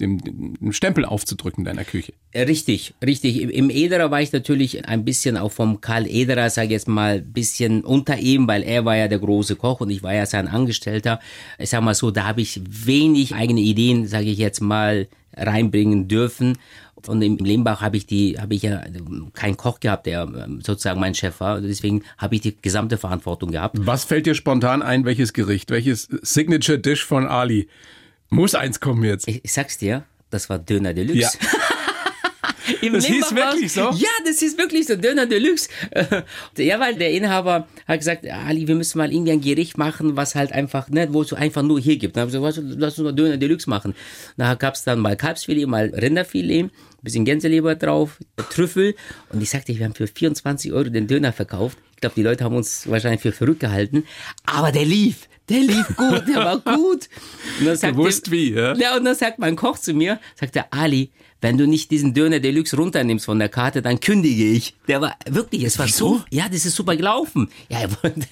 dem, dem Stempel aufzudrücken deiner Küche. Äh, Richtig, richtig. Im- Ederer war ich natürlich ein bisschen auch vom Karl Ederer, sage ich jetzt mal, bisschen unter ihm, weil er war ja der große Koch und ich war ja sein Angestellter. Ich sag mal so, da habe ich wenig eigene Ideen, sage ich jetzt mal, reinbringen dürfen. Und im Lehmbach habe ich die, habe ich ja keinen Koch gehabt, der ähm, sozusagen mein Chef war. Deswegen habe ich die gesamte Verantwortung gehabt. Was fällt dir spontan ein, welches Gericht, welches Signature Dish von Ali? Muss eins kommen jetzt. Ich, ich sag's dir, das war Döner Deluxe. Ja. Im Das hieß wirklich so? Ja, das ist wirklich so, Döner Deluxe. ja, weil der Inhaber hat gesagt, Ali, wir müssen mal irgendwie ein Gericht machen, was halt einfach, ne, wo es einfach nur hier gibt. Dann habe ich gesagt, lass uns mal Döner Deluxe machen. Da gab's dann mal Kalbsfilet, mal Rinderfilet, bisschen Gänseleber drauf, Trüffel. Und ich sagte, wir haben für 24 Euro den Döner verkauft. Ich glaube, die Leute haben uns wahrscheinlich für verrückt gehalten. Aber der lief. Der lief gut, der war gut. Und dann sagte- Gewusst wie, ja? ja, und dann sagt mein Koch zu mir, sagt er, Ali, wenn du nicht diesen Döner Deluxe runternimmst von der Karte, dann kündige ich. Der war wirklich, es war so, ja, das ist super gelaufen. Ja, er wollte,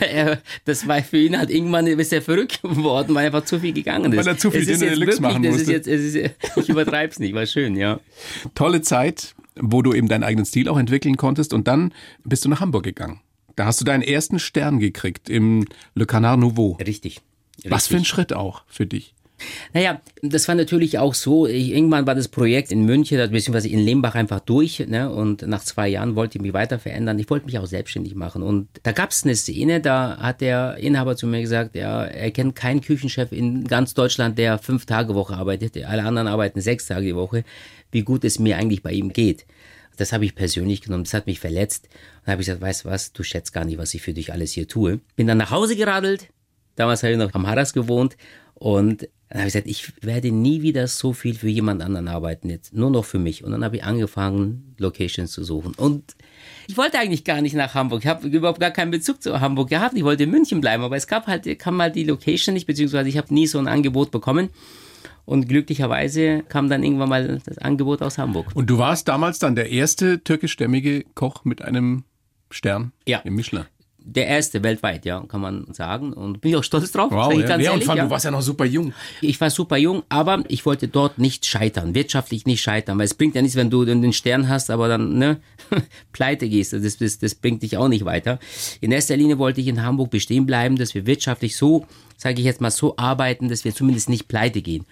er, das war für ihn halt irgendwann ist er verrückt geworden, weil einfach zu viel gegangen ist. Weil er zu viel Döner Deluxe wirklich, machen musste. Jetzt, es ist, ich übertreib's nicht, war schön, ja. Tolle Zeit, wo du eben deinen eigenen Stil auch entwickeln konntest und dann bist du nach Hamburg gegangen. Da hast du deinen ersten Stern gekriegt im Le Canard Nouveau. Richtig. Was für ein richtig. Schritt auch für dich. Naja, das war natürlich auch so. Ich, irgendwann war das Projekt in München, beziehungsweise in Lembach einfach durch. Ne? Und nach zwei Jahren wollte ich mich weiter verändern. Ich wollte mich auch selbstständig machen. Und da gab es eine Szene, da hat der Inhaber zu mir gesagt, ja, er kennt keinen Küchenchef in ganz Deutschland, der fünf Tage Woche arbeitet. Alle anderen arbeiten sechs Tage die Woche. Wie gut es mir eigentlich bei ihm geht. Das habe ich persönlich genommen, das hat mich verletzt. Und dann habe ich gesagt, weißt du was, du schätzt gar nicht, was ich für dich alles hier tue. Bin dann nach Hause geradelt. Damals habe ich noch am Harras gewohnt. Und dann habe ich gesagt, ich werde nie wieder so viel für jemand anderen arbeiten jetzt. Nur noch für mich. Und dann habe ich angefangen, Locations zu suchen. Und ich wollte eigentlich gar nicht nach Hamburg. Ich habe überhaupt gar keinen Bezug zu Hamburg gehabt. Ich wollte in München bleiben. Aber es gab halt, kam halt die Location nicht, beziehungsweise ich habe nie so ein Angebot bekommen. Und glücklicherweise kam dann irgendwann mal das Angebot aus Hamburg. Und du warst damals dann der erste türkischstämmige Koch mit einem Stern Ja. im Michelin. Der erste weltweit, ja, kann man sagen. Und bin ich auch stolz drauf. Wow, ja. ja, und ehrlich, vor allem, ja. du warst ja noch super jung. Ich war super jung, aber ich wollte dort nicht scheitern, wirtschaftlich nicht scheitern, weil es bringt ja nichts, wenn du den Stern hast, aber dann ne, pleite gehst. Das, das, das bringt dich auch nicht weiter. In erster Linie wollte ich in Hamburg bestehen bleiben, dass wir wirtschaftlich so, sage ich jetzt mal, so arbeiten, dass wir zumindest nicht pleite gehen.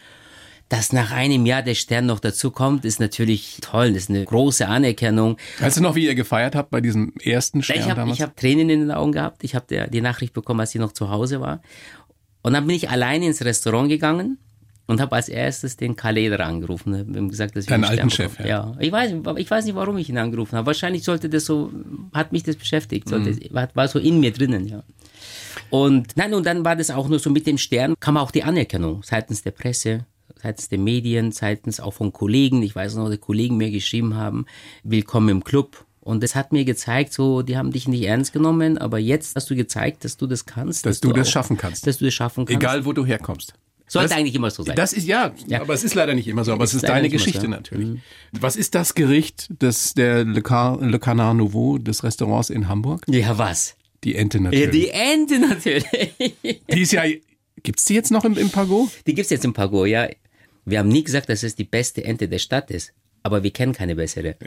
Dass nach einem Jahr der Stern noch dazu kommt, ist natürlich toll. Das ist eine große Anerkennung. Weißt du noch, wie ihr gefeiert habt bei diesem ersten Stern Ich habe damals? ich hab Tränen in den Augen gehabt. Ich habe die Nachricht bekommen, als ich noch zu Hause war. Und dann bin ich alleine ins Restaurant gegangen und habe als erstes den Kaleder angerufen. Hab ihm gesagt, dass ich Deinen einen alten Stern Chef, bekomme. ja. Ich weiß, ich weiß nicht, warum ich ihn angerufen habe. Wahrscheinlich sollte das so, hat mich das beschäftigt. Sollte, Mhm. war, war so in mir drinnen, ja. Und nein, und dann war das auch nur so mit dem Stern, kam auch die Anerkennung seitens der Presse, seitens der Medien, seitens auch von Kollegen. Ich weiß noch, die Kollegen mir geschrieben haben, willkommen im Club. Und das hat mir gezeigt, so, die haben dich nicht ernst genommen, aber jetzt hast du gezeigt, dass du das kannst. Dass du das auch- schaffen kannst. Dass du das schaffen kannst. Egal, wo du herkommst. Sollte Das- eigentlich immer so sein. Das ist ja, aber es ist leider nicht immer so, aber es ist leider deine Geschichte so, ja. natürlich. Mhm. Was ist das Gericht des der Le, Car, Le Canard Nouveau des Restaurants in Hamburg? ja, was? Die Ente Ja, natürlich. die Ente natürlich. die ist ja, gibt's die jetzt noch im, im Pago? Die gibt's jetzt im Pago, ja. Wir haben nie gesagt, dass es die beste Ente der Stadt ist. Aber wir kennen keine bessere.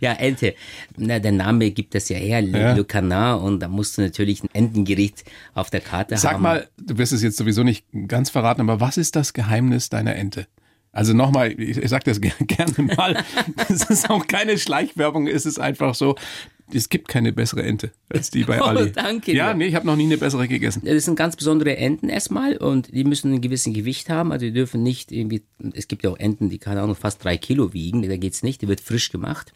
Ja, Ente. Na, der Name gibt das ja her, Le, Ja. Le Canard. Und da musst du natürlich ein Entengericht auf der Karte Sag haben. mal, du wirst es jetzt sowieso nicht ganz verraten, aber was ist das Geheimnis deiner Ente? Also nochmal, ich, ich sag das ger- gerne mal, es ist auch keine Schleichwerbung, es ist einfach so, Es gibt keine bessere Ente als die bei Oh, Ali. danke Ja, dir. nee, ich habe noch nie eine bessere gegessen. Das sind ganz besondere Enten erstmal und die müssen ein gewissen Gewicht haben. Also die dürfen nicht irgendwie, es gibt ja auch Enten, die keine Ahnung, fast drei Kilo wiegen. Da geht's nicht. Die wird frisch gemacht.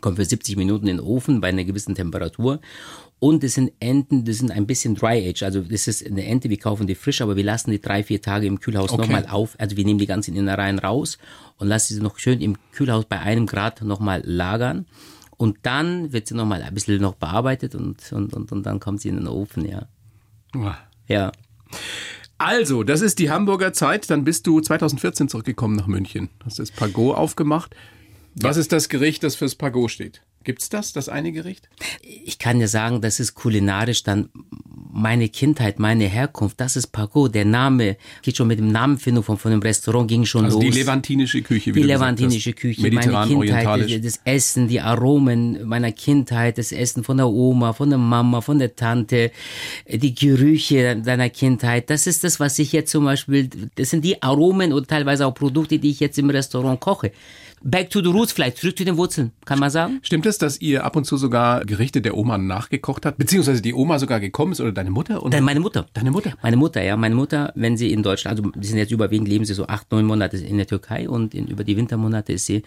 Kommt für 70 Minuten in den Ofen bei einer gewissen Temperatur. Und das sind Enten, das sind ein bisschen Dry Age. Also das ist eine Ente, wir kaufen die frisch, aber wir lassen die drei, vier Tage im Kühlhaus Okay. nochmal auf. Also wir nehmen die ganzen Innereien raus und lassen sie noch schön im Kühlhaus bei einem Grad nochmal lagern. Und dann wird sie nochmal ein bisschen noch bearbeitet und, und, und, und dann kommt sie in den Ofen, ja. Ja. Also, das ist die Hamburger Zeit. Dann bist du 2014 zurückgekommen nach München. Hast das Pagot aufgemacht. Was ist das Gericht, das fürs Pagot steht? Gibt's das, das eine Gericht? ich kann ja sagen, das ist kulinarisch dann meine Kindheit, meine Herkunft, das ist Pagot. Der Name geht schon mit dem Namenfindung von, von dem Restaurant ging schon Also los. die levantinische Küche, wie die levantinische. Küche, meine Kindheit, das Essen, die Aromen meiner Kindheit, das Essen von der Oma, von der Mama, von der Tante, die Gerüche deiner Kindheit. Das ist das, was ich jetzt zum Beispiel, das sind die Aromen oder teilweise auch Produkte, die ich jetzt im Restaurant koche. Back to the roots vielleicht, zurück zu den Wurzeln, kann man sagen? Stimmt es, dass ihr ab und zu sogar Gerichte der Oma nachgekocht habt? Beziehungsweise die Oma sogar gekommen ist oder deine Mutter? Und Dann meine Mutter. Deine Mutter? Meine Mutter, ja. Meine Mutter, wenn sie in Deutschland, also die sind jetzt überwiegend, leben sie so acht, neun Monate in der Türkei und in, über die Wintermonate ist sie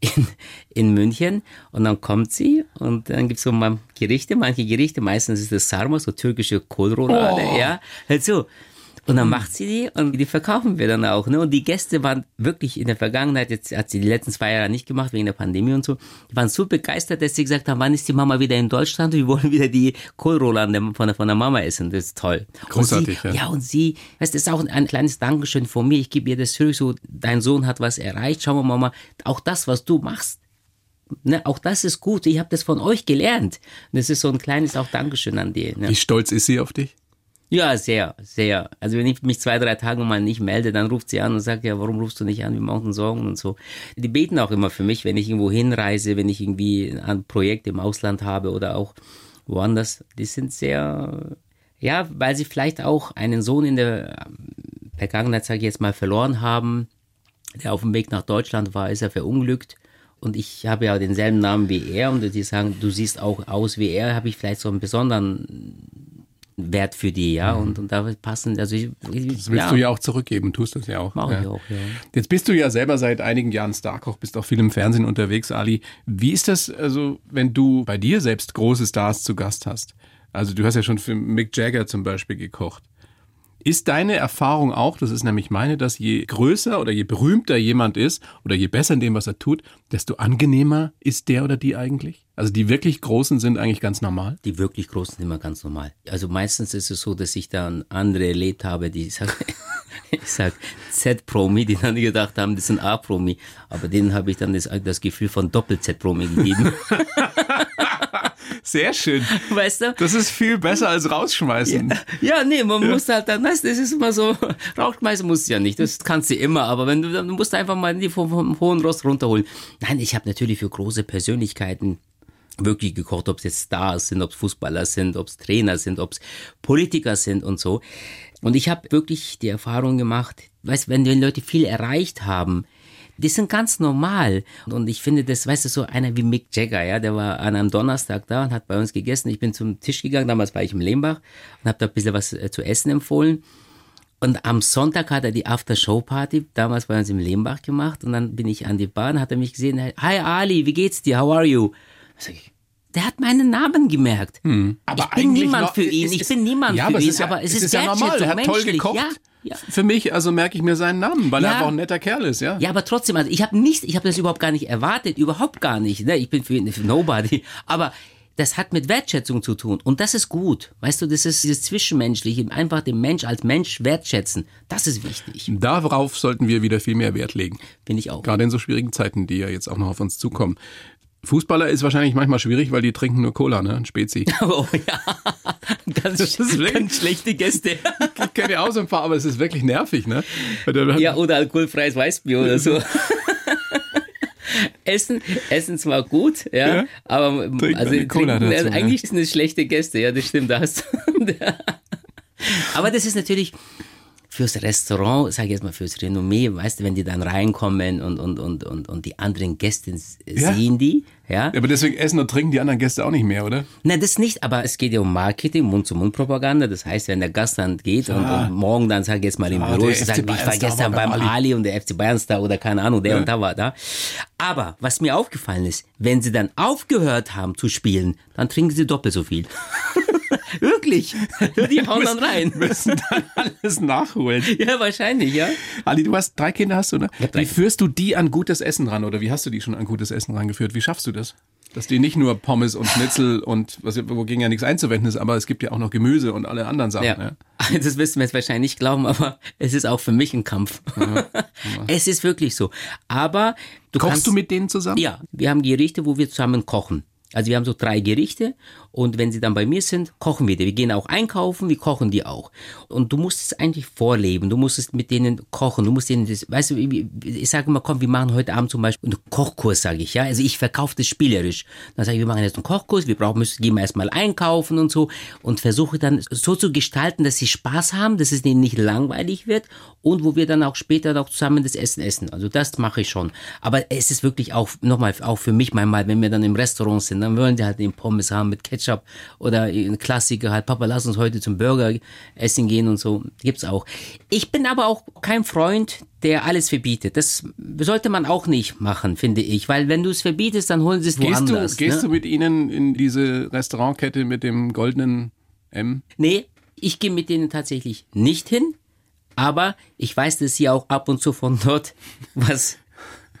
in, in München und dann kommt sie und dann gibt's so mal Gerichte, manche Gerichte, meistens ist das Sarma, so türkische Kohlroulade, ja. Halt so. Und dann macht sie die und die verkaufen wir dann auch. Ne? Und die Gäste waren wirklich in der Vergangenheit, jetzt hat sie die letzten zwei Jahre nicht gemacht wegen der Pandemie und so, die waren so begeistert, dass sie gesagt haben, wann ist die Mama wieder in Deutschland? Wir wollen wieder die Kohlroulade von der, von der Mama essen. Das ist toll. Großartig, und sie, ja. ja. und sie, weißt, das ist auch ein kleines Dankeschön von mir. Ich gebe ihr das zurück, so, dein Sohn hat was erreicht. Schau mal, Mama, auch das, was du machst, ne, auch das ist gut. Ich habe das von euch gelernt. Und das ist so ein kleines auch Dankeschön an die. Ne? Wie stolz ist sie auf dich? Ja, sehr, sehr. Also wenn ich mich zwei, drei Tage mal nicht melde, dann ruft sie an und sagt, ja, warum rufst du nicht an? Wir machen Sorgen und so. Die beten auch immer für mich, wenn ich irgendwo hinreise, wenn ich irgendwie ein Projekt im Ausland habe oder auch woanders. Die sind sehr, ja, weil sie vielleicht auch einen Sohn in der Vergangenheit, sage ich jetzt mal, verloren haben, der auf dem Weg nach Deutschland war, ist er verunglückt. Und ich habe ja denselben Namen wie er und die sagen, du siehst auch aus wie er, habe ich vielleicht so einen besonderen Wert für die, ja, und, und da passen, also ich, Das willst du ja auch zurückgeben, tust das ja auch. Mach ja. ich auch, ja. Jetzt bist du ja selber seit einigen Jahren Starkoch, bist auch viel im Fernsehen unterwegs, Ali. Wie ist das, also, wenn du bei dir selbst große Stars zu Gast hast? Also, du hast ja schon für Mick Jagger zum Beispiel gekocht. Ist deine Erfahrung auch, das ist nämlich meine, dass je größer oder je berühmter jemand ist oder je besser in dem, was er tut, desto angenehmer ist der oder die eigentlich? Also die wirklich Großen sind eigentlich ganz normal? Die wirklich Großen sind immer ganz normal. Also meistens ist es so, dass ich dann andere erlebt habe, die, ich sag, ich sag Z-Promi, die dann gedacht haben, das sind A-Promi. Aber denen habe ich dann das, das Gefühl von Doppel-Z-Promi gegeben. Sehr schön. weißt du? Das ist viel besser als rausschmeißen. Ja, nee, man muss halt dann, das das ist immer so, Rauchschmeißen musst du ja nicht, das kannst du immer, aber wenn du, dann musst du einfach mal die vom, vom hohen Rost runterholen. Nein, ich habe natürlich für große Persönlichkeiten wirklich gekocht, ob es jetzt Stars sind, ob es Fußballer sind, ob es Trainer sind, ob es Politiker sind und so. Und ich habe wirklich die Erfahrung gemacht, weißt, wenn die Leute viel erreicht haben, die sind ganz normal. Und ich finde das, weißt du, so einer wie Mick Jagger, ja, der war an einem Donnerstag da und hat bei uns gegessen. Ich bin zum Tisch gegangen, damals war ich im Lehmbach und habe da ein bisschen was äh, zu essen empfohlen. Und am Sonntag hat er die After-Show-Party damals bei uns im Lehmbach gemacht und dann bin ich an die Bahn, hat er mich gesehen, hi Ali, wie geht's dir, how are you? Sag ich, der hat meinen Namen gemerkt. Hm. Aber ich bin niemand noch- für ihn, es ich ist- bin niemand ja, für aber es ihn, ist aber es, es ist, ja normal. Er hat toll menschlich. gekocht. Ja, ja. Für mich, also merke ich mir seinen Namen, weil er Ja. einfach ein netter Kerl ist, ja. Ja, aber trotzdem, also ich habe nicht, ich habe das überhaupt gar nicht erwartet, überhaupt gar nicht. Ne? Ich bin für, für Nobody. Aber das hat mit Wertschätzung zu tun und das ist gut. Weißt du, das ist dieses Zwischenmenschliche, einfach den Mensch als Mensch wertschätzen. Das ist wichtig, Darauf sollten wir wieder viel mehr Wert legen. finde ich auch. Gerade in so schwierigen Zeiten, die ja jetzt auch noch auf uns zukommen. Fußballer ist wahrscheinlich manchmal schwierig, weil die trinken nur Cola, ne? Ein Spezi. Oh ja, ganz, wirklich- ganz schlechte Gäste. Ich kenne ja auch so ein paar, aber es ist wirklich nervig, ne? Ja, oder alkoholfreies Weißbier oder so. Essen, Essen zwar gut, ja, Ja. aber Trinken also eine Cola trinken, dazu, äh, eigentlich sind es schlechte Gäste, ja, das stimmt, da hast du. aber das ist natürlich fürs Restaurant, sag ich jetzt mal fürs Renommee, weißt du, wenn die dann reinkommen und, und, und, und, und die anderen Gäste Ja. sehen die, ja. Ja, aber deswegen essen und trinken die anderen Gäste auch nicht mehr, oder? Nein, das nicht, aber es geht ja um Marketing, Mund-zu-Mund-Propaganda. Das heißt, wenn der Gast dann geht und, und morgen dann, sag ich jetzt mal im Ah, Büro ist, FC sagt, ich war gestern beim Ali. Ali. und der FC Bayern-Star oder keine Ahnung, der und da war da. Aber was mir aufgefallen ist, wenn sie dann aufgehört haben zu spielen, dann trinken sie doppelt so viel. Wirklich. Die hauen dann rein. Müssen dann alles nachholen. Ja, wahrscheinlich, ja. Ali, du hast drei Kinder, hast du, ne? Wie führst du die an gutes Essen ran oder wie hast du die schon an gutes Essen rangeführt? Wie schaffst du das? Dass die nicht nur Pommes und Schnitzel und was wogegen ja nichts einzuwenden ist, aber es gibt ja auch noch Gemüse und alle anderen Sachen. Ja. Ne? Das wirst du mir jetzt wahrscheinlich nicht glauben, aber es ist auch für mich ein Kampf. Es ist wirklich so. Aber du Kochst kannst, du mit denen zusammen? Ja, wir haben Gerichte, wo wir zusammen kochen. Also wir haben so drei Gerichte und wenn sie dann bei mir sind, kochen wir die. Wir gehen auch einkaufen, wir kochen die auch. Und du musst es eigentlich vorleben, du musst es mit denen kochen, du musst denen das, weißt du, ich sage immer, komm, wir machen heute Abend zum Beispiel einen Kochkurs, sage ich, ja. Also ich verkaufe das spielerisch. Dann sage ich, wir machen jetzt einen Kochkurs, wir brauchen, müssen, gehen wir erstmal einkaufen und so und versuche dann so zu gestalten, dass sie Spaß haben, dass es denen nicht langweilig wird und wo wir dann auch später noch zusammen das Essen essen. Also das mache ich schon. Aber es ist wirklich auch, nochmal, auch für mich manchmal, wenn wir dann im Restaurant sind, dann wollen die halt den Pommes haben mit Ketchup oder ein Klassiker halt, Papa, lass uns heute zum Burger essen gehen und so. Gibt's auch. Ich bin aber auch kein Freund, der alles verbietet. Das sollte man auch nicht machen, finde ich. Weil wenn du es verbietest, dann holen sie es Gehst, du, woanders. gehst ne? du mit ihnen in diese Restaurantkette mit dem goldenen M? Nee, ich gehe mit denen tatsächlich nicht hin, aber ich weiß, dass sie auch ab und zu von dort was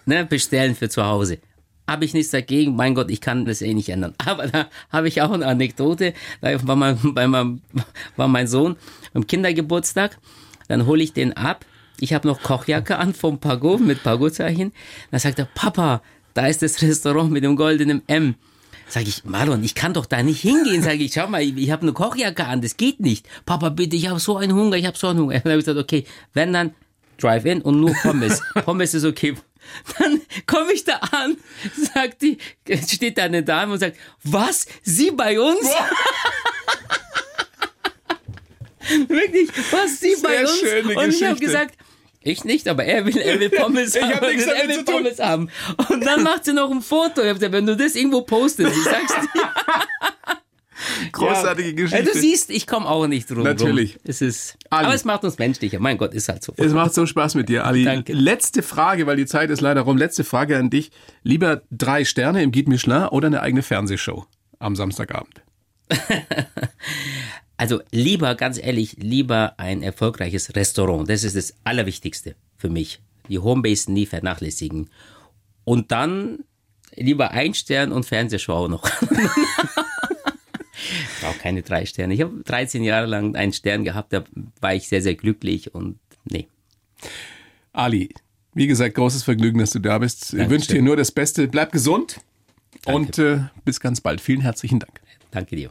ne, bestellen für zu Hause. Habe ich nichts dagegen, mein Gott, ich kann das eh nicht ändern. Aber da habe ich auch eine Anekdote. Da war mein, bei meinem, war mein Sohn beim Kindergeburtstag. Dann hole ich den ab. Ich habe noch Kochjacke an vom Pago mit Pago-Zeichen. Dann sagt er, Papa, da ist das Restaurant mit dem goldenen M. Sag ich, Marlon, ich kann doch da nicht hingehen. Sag ich, schau mal, ich, ich habe eine Kochjacke an, das geht nicht. Papa, bitte, ich habe so einen Hunger, ich habe so einen Hunger. Dann habe ich gesagt, okay, wenn dann Drive-In und nur Pommes. Pommes ist okay. Dann komme ich da an, sagt die, steht da eine Dame und sagt, was? Sie bei uns? Wirklich, was? Sie bei uns? und ich habe gesagt, ich nicht, aber er will, er will Pommes Ich haben. hab nichts er damit will zu tun. Pommes haben. Und dann macht sie noch ein Foto. Wenn du das irgendwo postest, ich sag's dir. Großartige Ja, Geschichte. du siehst, ich komme auch nicht drum. Natürlich. Rum. Es ist, Ali. aber es macht uns menschlicher. Mein Gott, ist halt so. Es macht so Spaß mit dir, Ali. Danke. Letzte Frage, weil die Zeit ist leider rum. Letzte Frage an dich. Lieber drei Sterne im Guide Michelin oder eine eigene Fernsehshow am Samstagabend? Also lieber, ganz ehrlich, lieber ein erfolgreiches Restaurant. Das ist das Allerwichtigste für mich. Die Homebase nie vernachlässigen. Und dann lieber ein Stern und Fernsehshow auch noch. Ich brauche keine drei Sterne. Ich habe 13 Jahre lang einen Stern gehabt, da war ich sehr, sehr glücklich und nee. Ali, wie gesagt, großes Vergnügen, dass du da bist. Ich Dankeschön. wünsche dir nur das Beste. Bleib gesund und äh, bis ganz bald. Vielen herzlichen Dank. Danke dir.